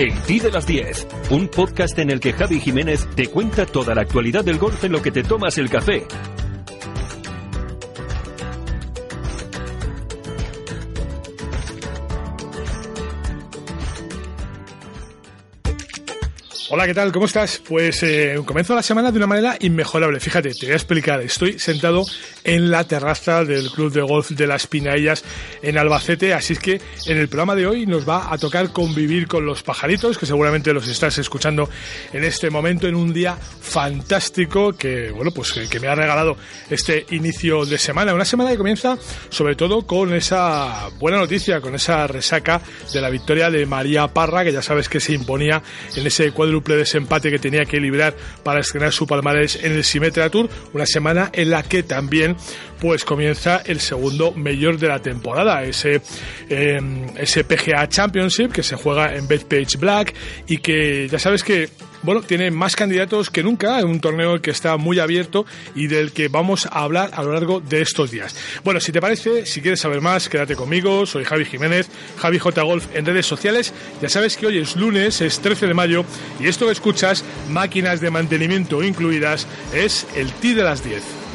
El Ti de las 10, un podcast en el que Javi Jiménez te cuenta toda la actualidad del golf en lo que te tomas el café. Hola, ¿qué tal? ¿Cómo estás? Pues eh, comienzo la semana de una manera inmejorable. Fíjate, te voy a explicar. Estoy sentado en la terraza del Club de Golf de las Pinaillas en Albacete, así es que en el programa de hoy nos va a tocar convivir con los pajaritos, que seguramente los estás escuchando en este momento, en un día fantástico que, bueno, pues que, me ha regalado este inicio de semana. Una semana que comienza sobre todo con esa buena noticia, con esa resaca de la victoria de María Parra, que ya sabes que se imponía en ese cuadro de desempate que tenía que librar para estrenar su palmarés en el Symetra Tour, una semana en la que también pues comienza el segundo mayor de la temporada, ese, eh, ese PGA Championship que se juega en Bethpage Black y que ya sabes que bueno, tiene más candidatos que nunca, en un torneo que está muy abierto y del que vamos a hablar a lo largo de estos días. Bueno, si te parece, si quieres saber más, quédate conmigo, soy Javi Jiménez, Javi J Golf en redes sociales. Ya sabes que hoy es lunes, es 13 de mayo y esto que escuchas, máquinas de mantenimiento incluidas, es el T de las 10.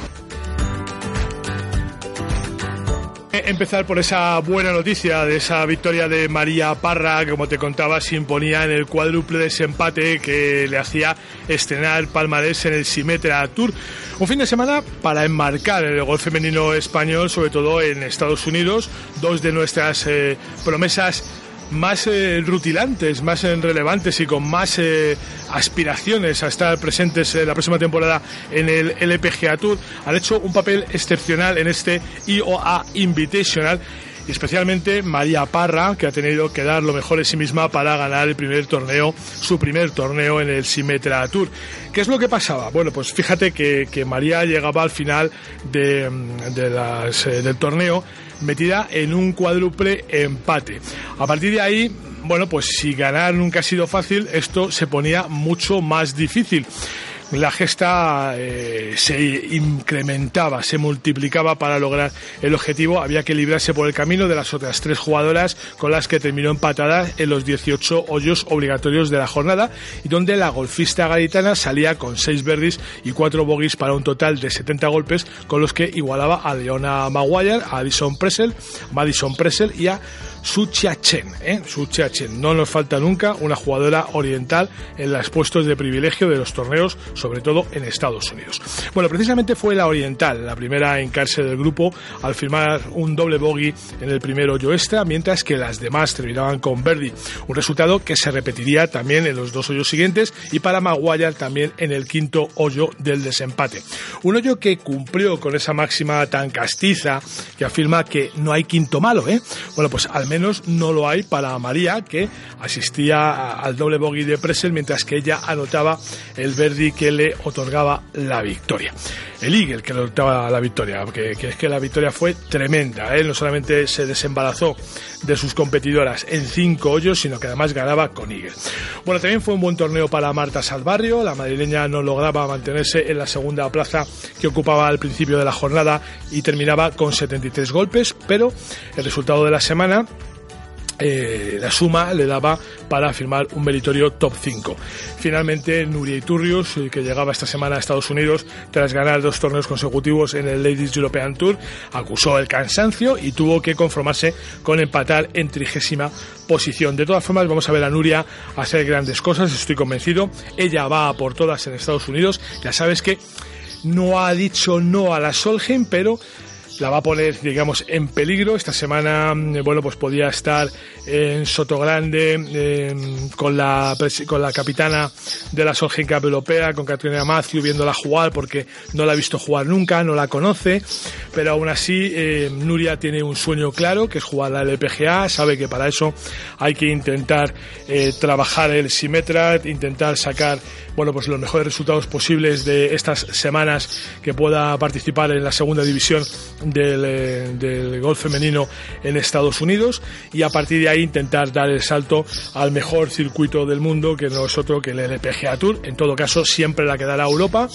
Empezar por esa buena noticia de esa victoria de María Parra, que como te contaba, se imponía en el cuádruple desempate que le hacía estrenar palmarés en el Simetra Tour. Un fin de semana para enmarcar el gol femenino español, sobre todo en Estados Unidos. Dos de nuestras eh, promesas más eh, rutilantes, más eh, relevantes y con más eh, aspiraciones a estar presentes la próxima temporada en el LPGA Tour, han hecho un papel excepcional en este IOA Invitational y especialmente María Parra, que ha tenido que dar lo mejor de sí misma para ganar el primer torneo, su primer torneo en el Symetra Tour. ¿Qué es lo que pasaba? Bueno, pues fíjate que, que María llegaba al final de, las, del torneo metida en un cuádruple empate. A partir de ahí, bueno, pues si ganar nunca ha sido fácil, esto se ponía mucho más difícil la gesta eh, se incrementaba, se multiplicaba para lograr el objetivo. Había que librarse por el camino de las otras tres jugadoras con las que terminó empatada en los 18 hoyos obligatorios de la jornada y donde la golfista gaditana salía con seis verdes y cuatro bogies para un total de 70 golpes con los que igualaba a Leona Maguire, a Addison Pressel, Madison Pressel y a Sucha Chen. ¿eh? Chen. No nos falta nunca una jugadora oriental en los puestos de privilegio de los torneos, sobre todo en Estados Unidos. Bueno, precisamente fue la oriental, la primera en caerse del grupo al firmar un doble bogey en el primer hoyo extra, mientras que las demás terminaban con Verdi. Un resultado que se repetiría también en los dos hoyos siguientes y para Maguire también en el quinto hoyo del desempate. Un hoyo que cumplió con esa máxima tan castiza que afirma que no hay quinto malo, ¿eh? Bueno, pues al menos menos no lo hay para María, que asistía al doble bogey de Presel mientras que ella anotaba el Verdi que le otorgaba la victoria. El Eagle que le otorgaba la victoria, que, es que la victoria fue tremenda. ¿eh? No solamente se desembarazó de sus competidoras en cinco hoyos, sino que además ganaba con Eagle. Bueno, también fue un buen torneo para Marta Salvarrio. La madrileña no lograba mantenerse en la segunda plaza que ocupaba al principio de la jornada y terminaba con 73 golpes, pero el resultado de la semana eh, la suma le daba para firmar un meritorio top 5. Finalmente, Nuria Iturrius, eh, que llegaba esta semana a Estados Unidos tras ganar dos torneos consecutivos en el Ladies European Tour, acusó el cansancio y tuvo que conformarse con empatar en trigésima posición. De todas formas, vamos a ver a Nuria hacer grandes cosas, estoy convencido. Ella va a por todas en Estados Unidos. Ya sabes que no ha dicho no a la Solheim, pero la va a poner, digamos, en peligro. Esta semana, mm, bueno, pues podía estar en Sotogrande em, con, la, con la capitana de la Solheim Cup Europea, con Katrina Matthew, viéndola jugar porque no la ha visto jugar nunca, no la conoce, pero aún así em, Nuria tiene un sueño claro, que es jugar la LPGA, sabe que para eso hay que intentar eh, trabajar el Simetra, intentar sacar, bueno, pues los mejores resultados posibles de estas semanas que pueda participar en la segunda división del, del golf femenino en Estados Unidos y a partir de ahí intentar dar el salto al mejor circuito del mundo que no es otro que el LPGA Tour. En todo caso, siempre la quedará Europa.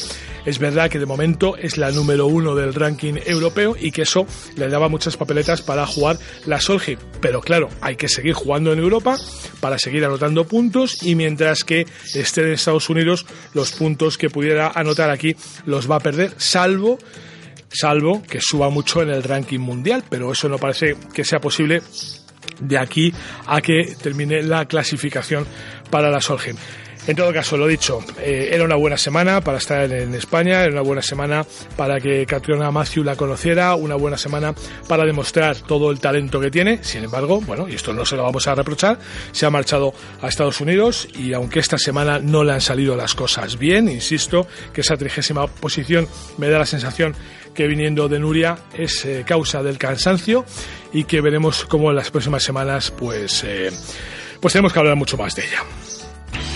Es verdad que de momento es la número uno del ranking europeo y que eso le daba muchas papeletas para jugar la Solheim. Pero claro, hay que seguir jugando en Europa para seguir anotando puntos y mientras que esté en Estados Unidos, los puntos que pudiera anotar aquí los va a perder, salvo salvo que suba mucho en el ranking mundial, pero eso no parece que sea posible de aquí a que termine la clasificación para la Solheim. En todo caso, lo dicho, eh, era una buena semana para estar en España, era una buena semana para que Catriona Matthew la conociera, una buena semana para demostrar todo el talento que tiene. Sin embargo, bueno, y esto no se lo vamos a reprochar, se ha marchado a Estados Unidos y aunque esta semana no le han salido las cosas bien, insisto que esa trigésima posición me da la sensación que viniendo de Nuria es eh, causa del cansancio y que veremos cómo en las próximas semanas pues, eh, pues tenemos que hablar mucho más de ella.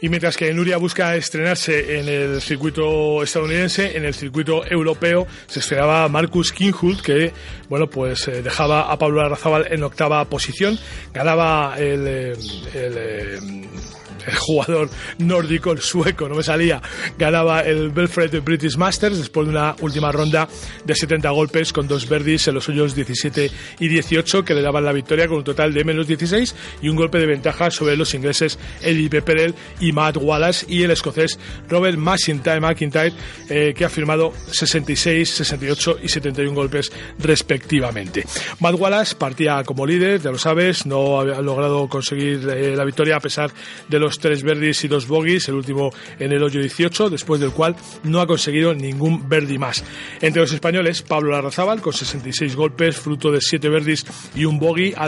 Y mientras que Nuria busca estrenarse en el circuito estadounidense, en el circuito europeo se esperaba Marcus Kinghult, que bueno pues eh, dejaba a Pablo Arrazábal en octava posición, ganaba el, eh, el eh, el jugador nórdico, el sueco, no me salía, ganaba el Belfred British Masters después de una última ronda de 70 golpes con dos verdis en los suyos 17 y 18 que le daban la victoria con un total de menos 16 y un golpe de ventaja sobre los ingleses Eddie Pepperell y Matt Wallace y el escocés Robert McIntyre, eh, que ha firmado 66, 68 y 71 golpes respectivamente. Matt Wallace partía como líder, ya lo sabes, no ha logrado conseguir eh, la victoria a pesar de los tres verdes y dos bogies, el último en el hoyo 18, después del cual no ha conseguido ningún verdi más. Entre los españoles, Pablo Larrazábal, con 66 golpes, fruto de 7 verdis y un bogey, ha,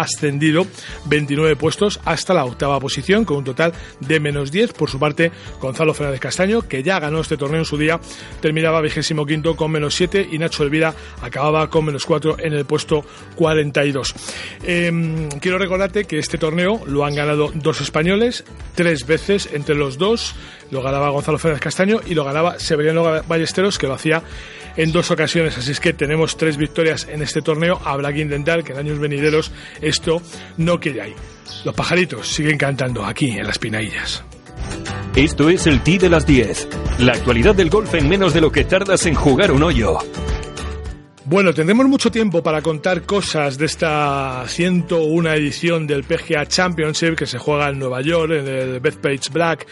ascendido 29 puestos hasta la octava posición, con un total de menos 10. Por su parte, Gonzalo Fernández Castaño, que ya ganó este torneo en su día, terminaba vigésimo quinto con menos 7 y Nacho Elvira acababa con menos 4 en el puesto 42. Em, quiero recordarte que este torneo lo han ganado dos españoles, tres veces entre los dos. Lo ganaba Gonzalo Fernández Castaño y lo ganaba Severiano Ballesteros, que lo hacía en dos ocasiones. Así es que tenemos tres victorias en este torneo. Habrá que intentar que en años venideros esto no quede ahí. Los pajaritos siguen cantando aquí en las Pinaillas. Esto es el T de las 10. La actualidad del golf en menos de lo que tardas en jugar un hoyo. Bueno, tendremos mucho tiempo para contar cosas de esta 101 edición del PGA Championship que se juega en Nueva York, en el Bethpage Black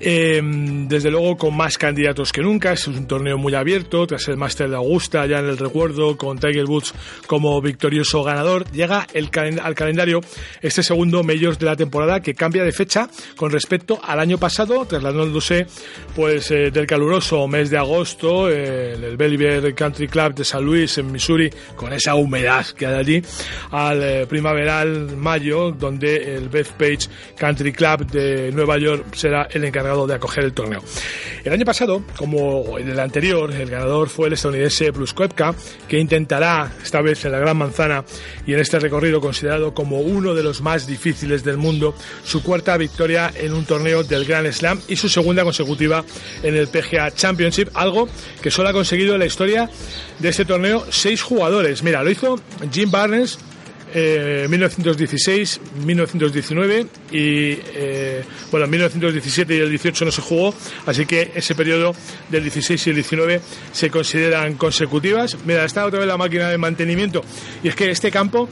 eh, desde luego con más candidatos que nunca, es un torneo muy abierto, tras el Master de Augusta ya en el recuerdo con Tiger Woods como victorioso ganador, llega el al calendario este segundo Majors de la temporada que cambia de fecha con respecto al año pasado, trasladándose pues eh, del caluroso mes de agosto eh, el Belvedere Country Club de San Luis en Missouri, con esa humedad que hay allí, al eh, primaveral mayo, donde el Bethpage Country Club de Nueva York será el encargado de acoger el torneo. El año pasado, como en el anterior, el ganador fue el estadounidense Bruce Koepka, que intentará, esta vez en la Gran Manzana y en este recorrido considerado como uno de los más difíciles del mundo, su cuarta victoria en un torneo del Grand Slam y su segunda consecutiva en el PGA Championship, algo que solo ha conseguido en la historia de este torneo seis jugadores. Mira, lo hizo Jim Barnes, 1916, eh, 1919 y eh, bueno, 1917 y el 18 no se jugó, así que ese periodo del 16 y el 19 se consideran consecutivas. Mira, está otra vez la máquina de mantenimiento y es que este campo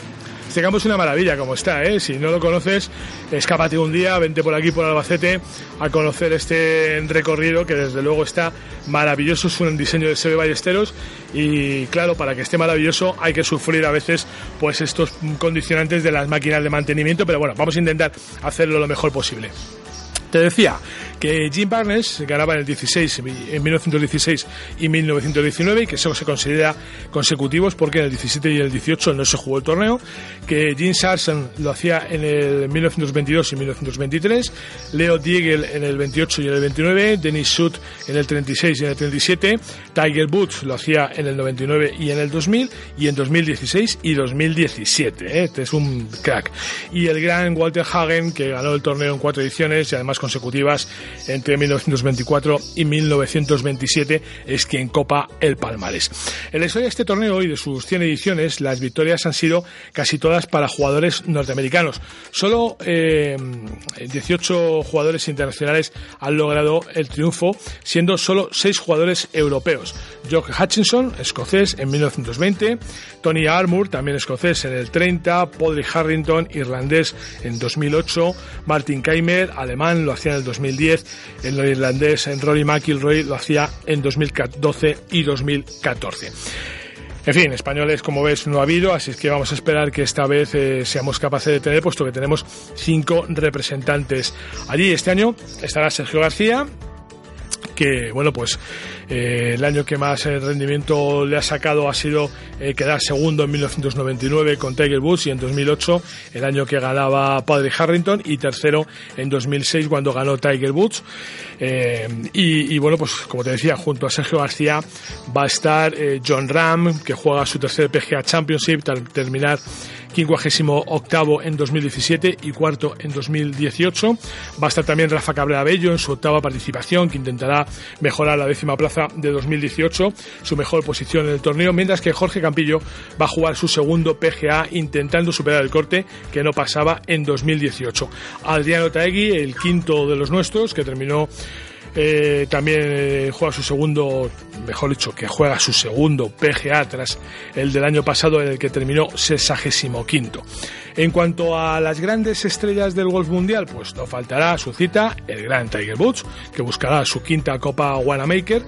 este campo es una maravilla como está, ¿eh? Si no lo conoces, escápate un día, vente por aquí, por Albacete, a conocer este recorrido que desde luego está maravilloso. Es un diseño de Sebe Ballesteros y claro, para que esté maravilloso hay que sufrir a veces pues estos condicionantes de las máquinas de mantenimiento, pero bueno, vamos a intentar hacerlo lo mejor posible. Te decía que Jim Barnes ganaba en el 16, en 1916 y 1919 y que eso se considera consecutivos porque en el 17 y el 18 no se jugó el torneo, que Jim Sarson lo hacía en el 1922 y 1923, Leo Diegel en el 28 y en el 29, Dennis Schutt en el 36 y en el 37, Tiger Woods lo hacía en el 99 y en el 2000 y en 2016 y 2017. ¿eh? Este es un crack. Y el gran Walter Hagen que ganó el torneo en cuatro ediciones y además consecutivas entre 1924 y 1927 es quien copa el palmarés. En la historia de este torneo y de sus 100 ediciones, las victorias han sido casi todas para jugadores norteamericanos. Solo 18 eh, jugadores internacionales han logrado el triunfo, siendo solo 6 jugadores europeos. Jock Hutchinson, escocés, en 1920, Tony Armour, también escocés, en el 30, Padraig Harrington, irlandés, en 2008, Martin Keimer, alemán, lo hacía en el 2010, el irlandés en Rory McIlroy lo hacía en 2012 y 2014. En fin, españoles, como ves, no ha habido, así es que vamos a esperar que esta vez eh, seamos capaces de tener, puesto que tenemos cinco representantes allí. Este año estará Sergio García, que, bueno, pues eh, el año que más eh, rendimiento le ha sacado ha sido eh, quedar segundo en 1999 con Tiger Woods y en 2008 el año que ganaba Padre Harrington y tercero en 2006 cuando ganó Tiger Woods. Y, y, bueno, pues como te decía, junto a Sergio García va a estar John Ram, que juega su tercer PGA Championship al terminar 58 en 2017 y cuarto en 2018. Va a estar también Rafa Cabrera Bello en su octava participación, que intentará mejorar la décima plaza de 2018, su mejor posición en el torneo, mientras que Jorge Campillo va a jugar su segundo PGA intentando superar el corte que no pasaba en 2018. Adriano Taegui, el quinto de los nuestros, que terminó eh, también eh, juega su segundo, mejor dicho, que juega su segundo PGA tras el del año pasado en el que terminó 65 quinto. En cuanto a las grandes estrellas del golf mundial, pues no faltará su cita el gran Tiger Woods, que buscará su quinta Copa Wanamaker,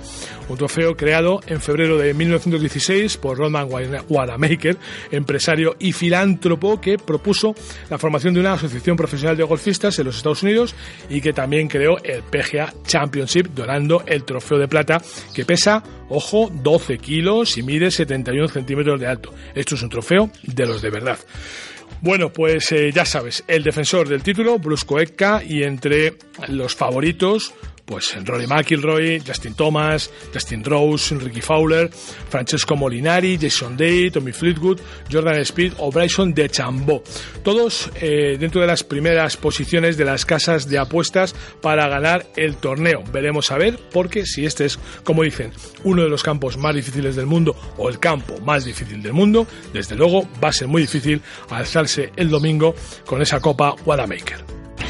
un trofeo creado en febrero de 1916 por Rodman Wanamaker, empresario y filántropo que propuso la formación de una asociación profesional de golfistas en los Estados Unidos y que también creó el PGA Championship, donando el trofeo de plata que pesa, ojo, 12 kilos y mide 71 centímetros de alto. Esto es un trofeo de los de verdad. Bueno, pues eh, ya sabes, el defensor del título, Brusco Koepka, y entre los favoritos, pues Rory McIlroy, Justin Thomas, Justin Rose, Ricky Fowler, Francesco Molinari, Jason Day, Tommy Fleetwood, Jordan Speed o Bryson de Chambó. Todos eh, dentro de las primeras posiciones de las casas de apuestas para ganar el torneo. Veremos a ver, porque si este es, como dicen, uno de los campos más difíciles del mundo o el campo más difícil del mundo, desde luego va a ser muy difícil alzarse el domingo con esa Copa Wanamaker.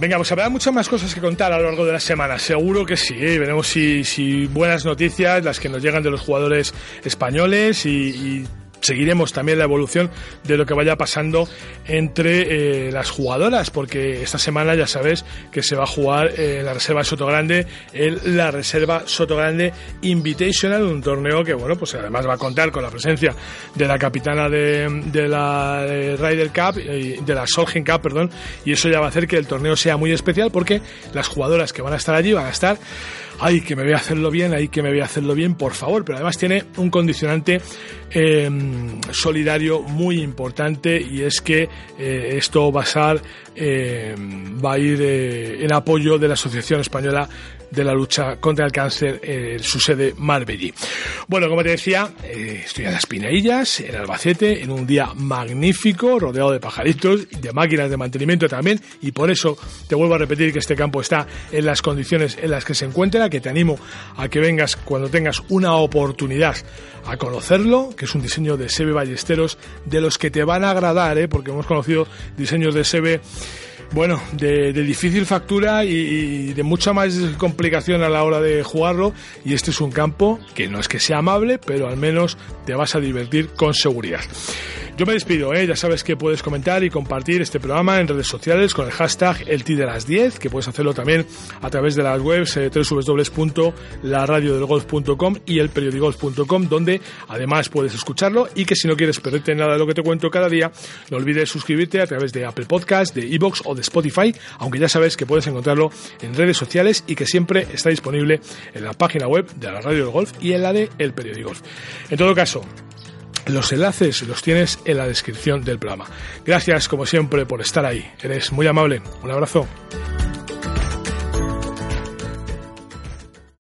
Venga, pues habrá muchas más cosas que contar a lo largo de la semana, seguro que sí. ¿eh? Veremos si, si, buenas noticias, las que nos llegan de los jugadores españoles y seguiremos también la evolución de lo que vaya pasando entre eh, las jugadoras, porque esta semana ya sabes que se va a jugar en la Reserva Soto Grande, en la Reserva Soto Grande Invitational, un torneo que, bueno, pues además va a contar con la presencia de la capitana de, de la eh, Ryder Cup, de la Solheim Cup, perdón, y eso ya va a hacer que el torneo sea muy especial porque las jugadoras que van a estar allí van a estar ay, que me voy a hacerlo bien, ay, que me voy a hacerlo bien, por favor. Pero además tiene un condicionante em, solidario muy importante y es que eh, esto va a ser eh, va a ir eh, en apoyo de la Asociación Española de la lucha contra el cáncer en su sede Marbellí. Bueno, como te decía, eh, estoy en las Pinaillas, en Albacete, en un día magnífico, rodeado de pajaritos de máquinas de mantenimiento también, y por eso te vuelvo a repetir que este campo está en las condiciones en las que se encuentra, que te animo a que vengas cuando tengas una oportunidad a conocerlo, que es un diseño de Sebe Ballesteros de los que te van a agradar, ¿eh? porque hemos conocido diseños de Sebe bueno, de, difícil factura y, de mucha más complicación a la hora de jugarlo. Y este es un campo que no es que sea amable, pero al menos te vas a divertir con seguridad. Yo me despido, ¿eh? ya sabes que puedes comentar y compartir este programa en redes sociales con el hashtag el de las 10, que puedes hacerlo también a través de las webs eh, www.laradiodelgolf.com y elperiodigolf.com, donde además puedes escucharlo y que si no quieres perderte nada de lo que te cuento cada día, no olvides suscribirte a través de Apple Podcast, de Evox o de Spotify, aunque ya sabes que puedes encontrarlo en redes sociales y que siempre está disponible en la página web de la Radio del Golf y en la de El Golf. En todo caso, los enlaces los tienes en la descripción del programa. Gracias como siempre por estar ahí. Eres muy amable. Un abrazo.